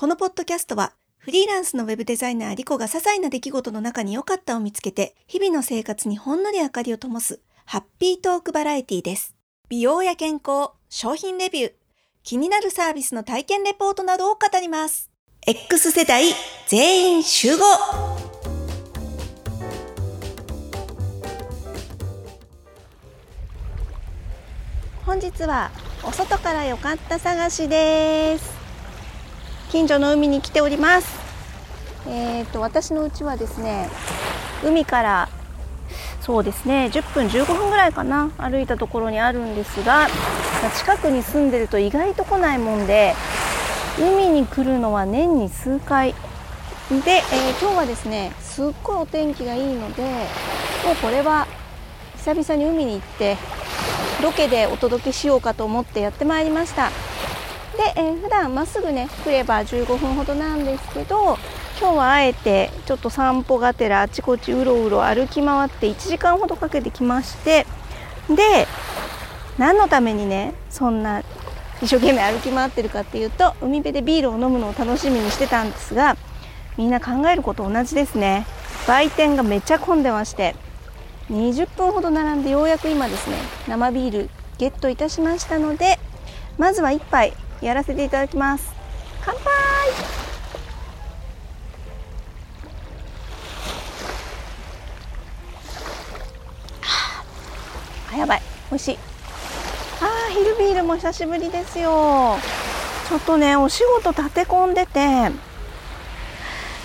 このポッドキャストはフリーランスのウェブデザイナーリコが些細な出来事の中に良かったを見つけて日々の生活にほんのり明かりを灯すハッピートークバラエティです。美容や健康、商品レビュー、気になるサービスの体験レポートなどを語ります。X 世代全員集合本日はお外から良かった探しです近所の海に来ております。えっ、ー、と私の家はですね海からそうですね10分15分ぐらいかな歩いたところにあるんですが近くに住んでると意外と来ないもんで海に来るのは年に数回。で、えー、今日はですねすっごいお天気がいいのでもうこれは久々に海に行ってロケでお届けしようかと思ってやってまいりました。で、えー、普段まっすぐね来れば15分ほどなんですけど今日はあえてちょっと散歩がてらあちこちうろうろ歩き回って1時間ほどかけてきましてで何のためにねそんな一生懸命歩き回ってるかっていうと海辺でビールを飲むのを楽しみにしてたんですがみんな考えること同じですね。売店がめっちゃ混んでまして20分ほど並んでようやく今ですね生ビールゲットいたしましたのでまずは1杯やらせていただきます。乾杯！あやばい。美味しい。あー昼ビールも久しぶりですよ。ちょっとねお仕事立て込んでて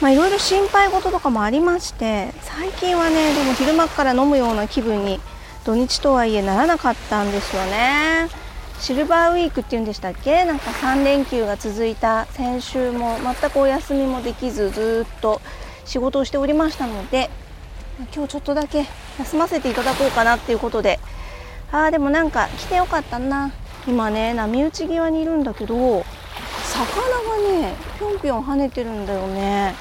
まあいろいろ心配事とかもありまして最近はねでも昼間から飲むような気分に土日とはいえならなかったんですよね。シルバーウィークっていうんでしたっけ？なんか3連休が続いた先週も全くお休みもできずずっと仕事をしておりましたので今日ちょっとだけ休ませていただこうかなっていうことで。あーでもなんか来てよかったな。今ね波打ち際にいるんだけど魚がねぴょんぴょん跳ねてるんだよね。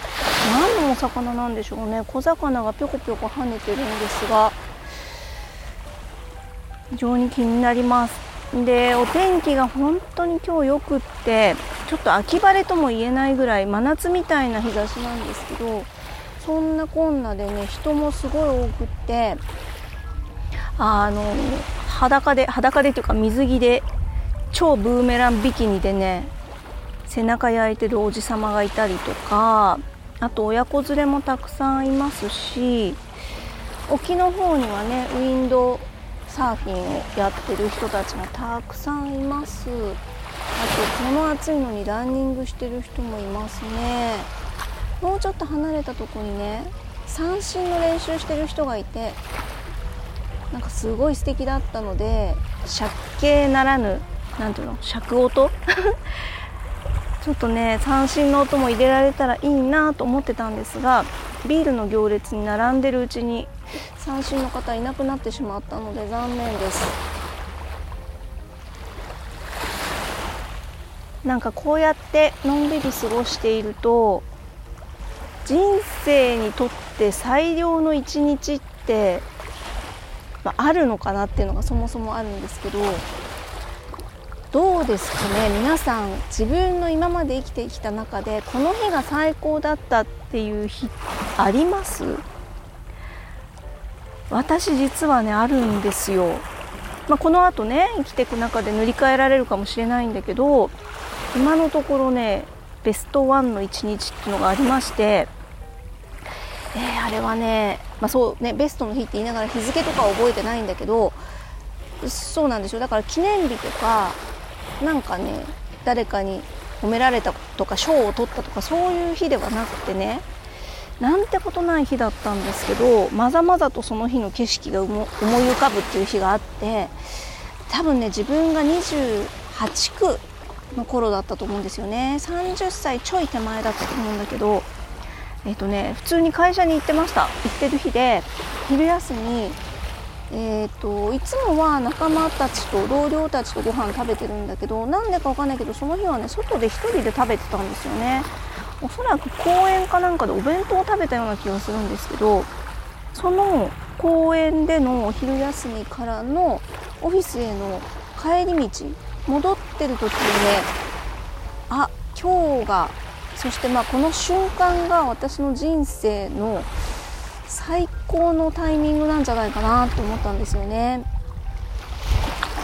何のお魚なんでしょうね。小魚がぴょこぴょこ跳ねてるんですが非常に気になります。でお天気が本当に今日よくってちょっと秋晴れとも言えないぐらい真夏みたいな日差しなんですけどそんなこんなでね人もすごい多くってあの裸で裸でというか水着で超ブーメランビキニでね背中焼いてるおじさまがいたりとかあと親子連れもたくさんいますし沖の方にはねウィンドサーフィンをやってる人たちがたくさんいます。あとこの暑いのにランニングしてる人もいますね。もうちょっと離れたとこにね三振の練習してる人がいてなんかすごい素敵だったので借景ならぬ何ていうの尺音？ちょっとね三振の音も入れられたらいいなと思ってたんですがビールの行列に並んでるうちに三振の方いなくなってしまったので残念です。なんかこうやってのんびり過ごしていると人生にとって最良の一日って、まあ、あるのかなっていうのがそもそもあるんですけどどうですかね？皆さん自分の今まで生きてきた中でこの日が最高だったっていう日あります？私実はねあるんですよ、まあ、このあとね生きていく中で塗り替えられるかもしれないんだけど今のところねベストワンの一日っていうのがありましてえー、あれはね,、まあ、そうねベストの日って言いながら日付とか覚えてないんだけどそうなんですよ。だから記念日とかなんかね誰かに褒められたとか賞を取ったとかそういう日ではなくてねなんてことない日だったんですけどまざまざとその日の景色が思い浮かぶっていう日があって多分ね自分が28区の頃だったと思うんですよね。30歳ちょい手前だったと思うんだけどえっ、とね普通に会社に行ってました。行ってる日で昼休みえーと、いつもは仲間たちと同僚たちとご飯食べてるんだけどなんでかわかんないけどその日はね外で1人で食べてたんですよね。おそらく公園かなんかでお弁当を食べたような気がするんですけどその公園でのお昼休みからのオフィスへの帰り道戻ってる時にねあ今日がそしてまあこの瞬間が私の人生の最高のタイミングなんじゃないかなと思ったんですよね。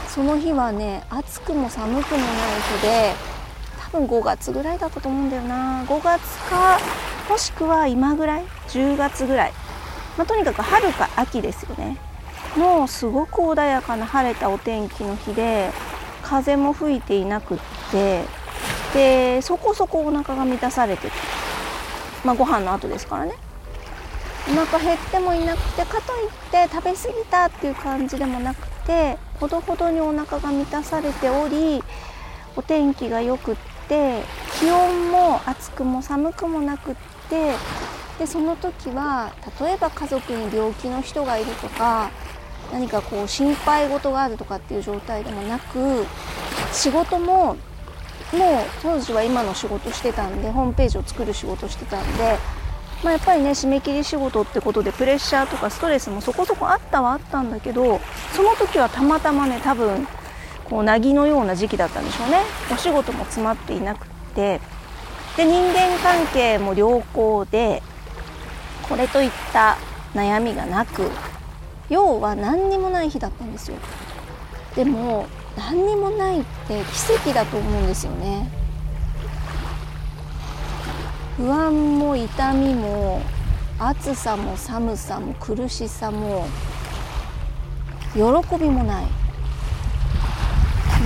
その日はね暑くも寒くもない日で分5月ぐらいだったと思うんだよな。5月かもしくは今ぐらい？10月ぐらい、まあ、とにかく春か秋ですよね。もうすごく穏やかな晴れたお天気の日で風も吹いていなくってでそこそこお腹が満たされててまあご飯の後ですからね。お腹減ってもいなくてかといって食べ過ぎたっていう感じでもなくてほどほどにお腹が満たされておりお天気がよくって気温も暑くも寒くもなくってでその時は例えば家族に病気の人がいるとか何かこう心配事があるとかっていう状態でもなく仕事ももう当時は今の仕事してたんでホームページを作る仕事してたんで、まあ、やっぱりね締め切り仕事ってことでプレッシャーとかストレスもそこそこあったはあったんだけどその時はたまたまね多分こう凪のような時期だったんでしょうね。お仕事も詰まっていなくて。で人間関係も良好でこれといった悩みがなく要は何にもない日だったんですよ。でも何にもないって奇跡だと思うんですよね。不安も痛みも暑さも寒さも苦しさも喜びもない。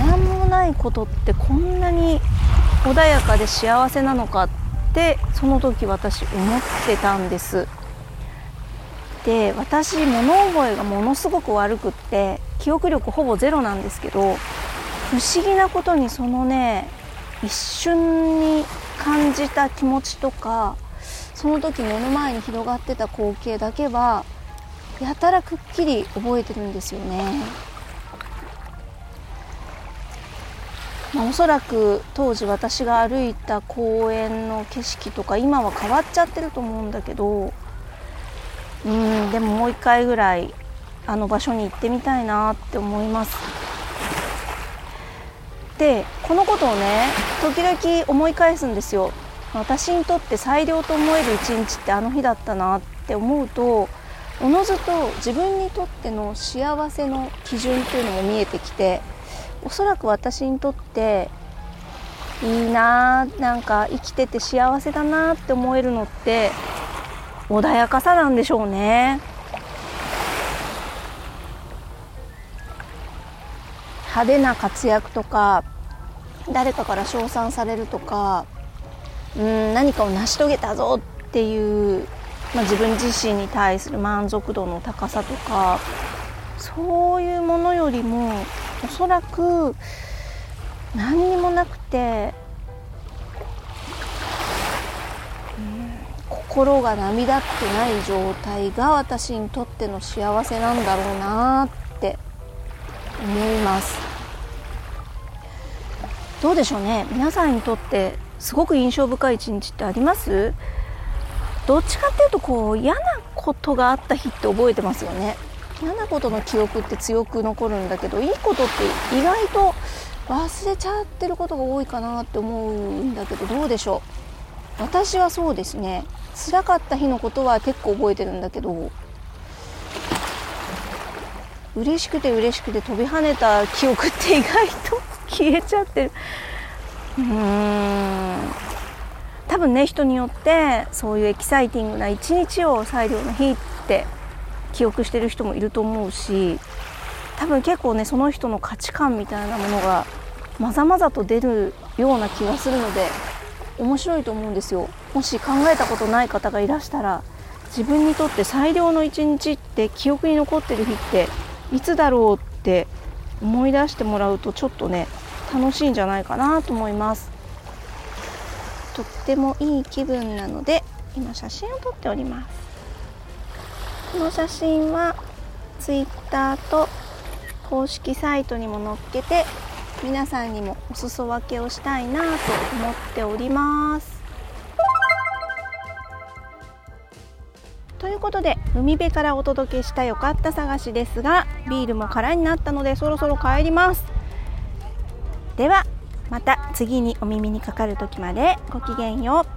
何もないことってこんなに穏やかで幸せなのかってその時私思ってたんですで私物覚えがものすごく悪くって記憶力ほぼゼロなんですけど不思議なことにそのね一瞬に感じた気持ちとかその時目の前に広がってた光景だけはやたらくっきり覚えてるんですよね。まあ、おそらく当時私が歩いた公園の景色とか今は変わっちゃってると思うんだけどうんでももう一回ぐらいあの場所に行ってみたいなって思います。でこのことをね時々思い返すんですよ。私にとって最良と思える一日ってあの日だったなって思うとおのずと自分にとっての幸せの基準っていうのも見えてきておそらく私にとっていいななんか生きてて幸せだなって思えるのって穏やかさなんでしょうね。派手な活躍とか誰かから称賛されるとかうん何かを成し遂げたぞっていう、まあ、自分自身に対する満足度の高さとかそういうものよりもおそらく何にもなくてうん心が波立ってない状態が私にとっての幸せなんだろうなって思います。どうでしょうね。皆さんにとってすごく印象深い一日ってあります？どっちかっていうとこう嫌なことがあった日って覚えてますよね。嫌なことの記憶って強く残るんだけどいいことって意外と忘れちゃってることが多いかなって思うんだけどどうでしょう？私はそうですね。辛かった日のことは結構覚えてるんだけど嬉しくて嬉しくて飛び跳ねた記憶って意外と 消えちゃってる。うーん。多分ね人によってそういうエキサイティングな一日を最良の日って記憶してる人もいると思うし多分結構ねその人の価値観みたいなものがまざまざと出るような気がするので面白いと思うんですよ。もし考えたことない方がいらしたら自分にとって最良の一日って記憶に残ってる日っていつだろうって思い出してもらうとちょっとね楽しいんじゃないかなと思います。とってもいい気分なので今写真を撮っております。この写真は Twitter と公式サイトにも載っけて皆さんにもお裾分けをしたいなと思っております。ということで海辺からお届けしたよかった探しですがビールも空になったのでそろそろ帰ります。ではまた次にお耳にかかる時までごきげんよう。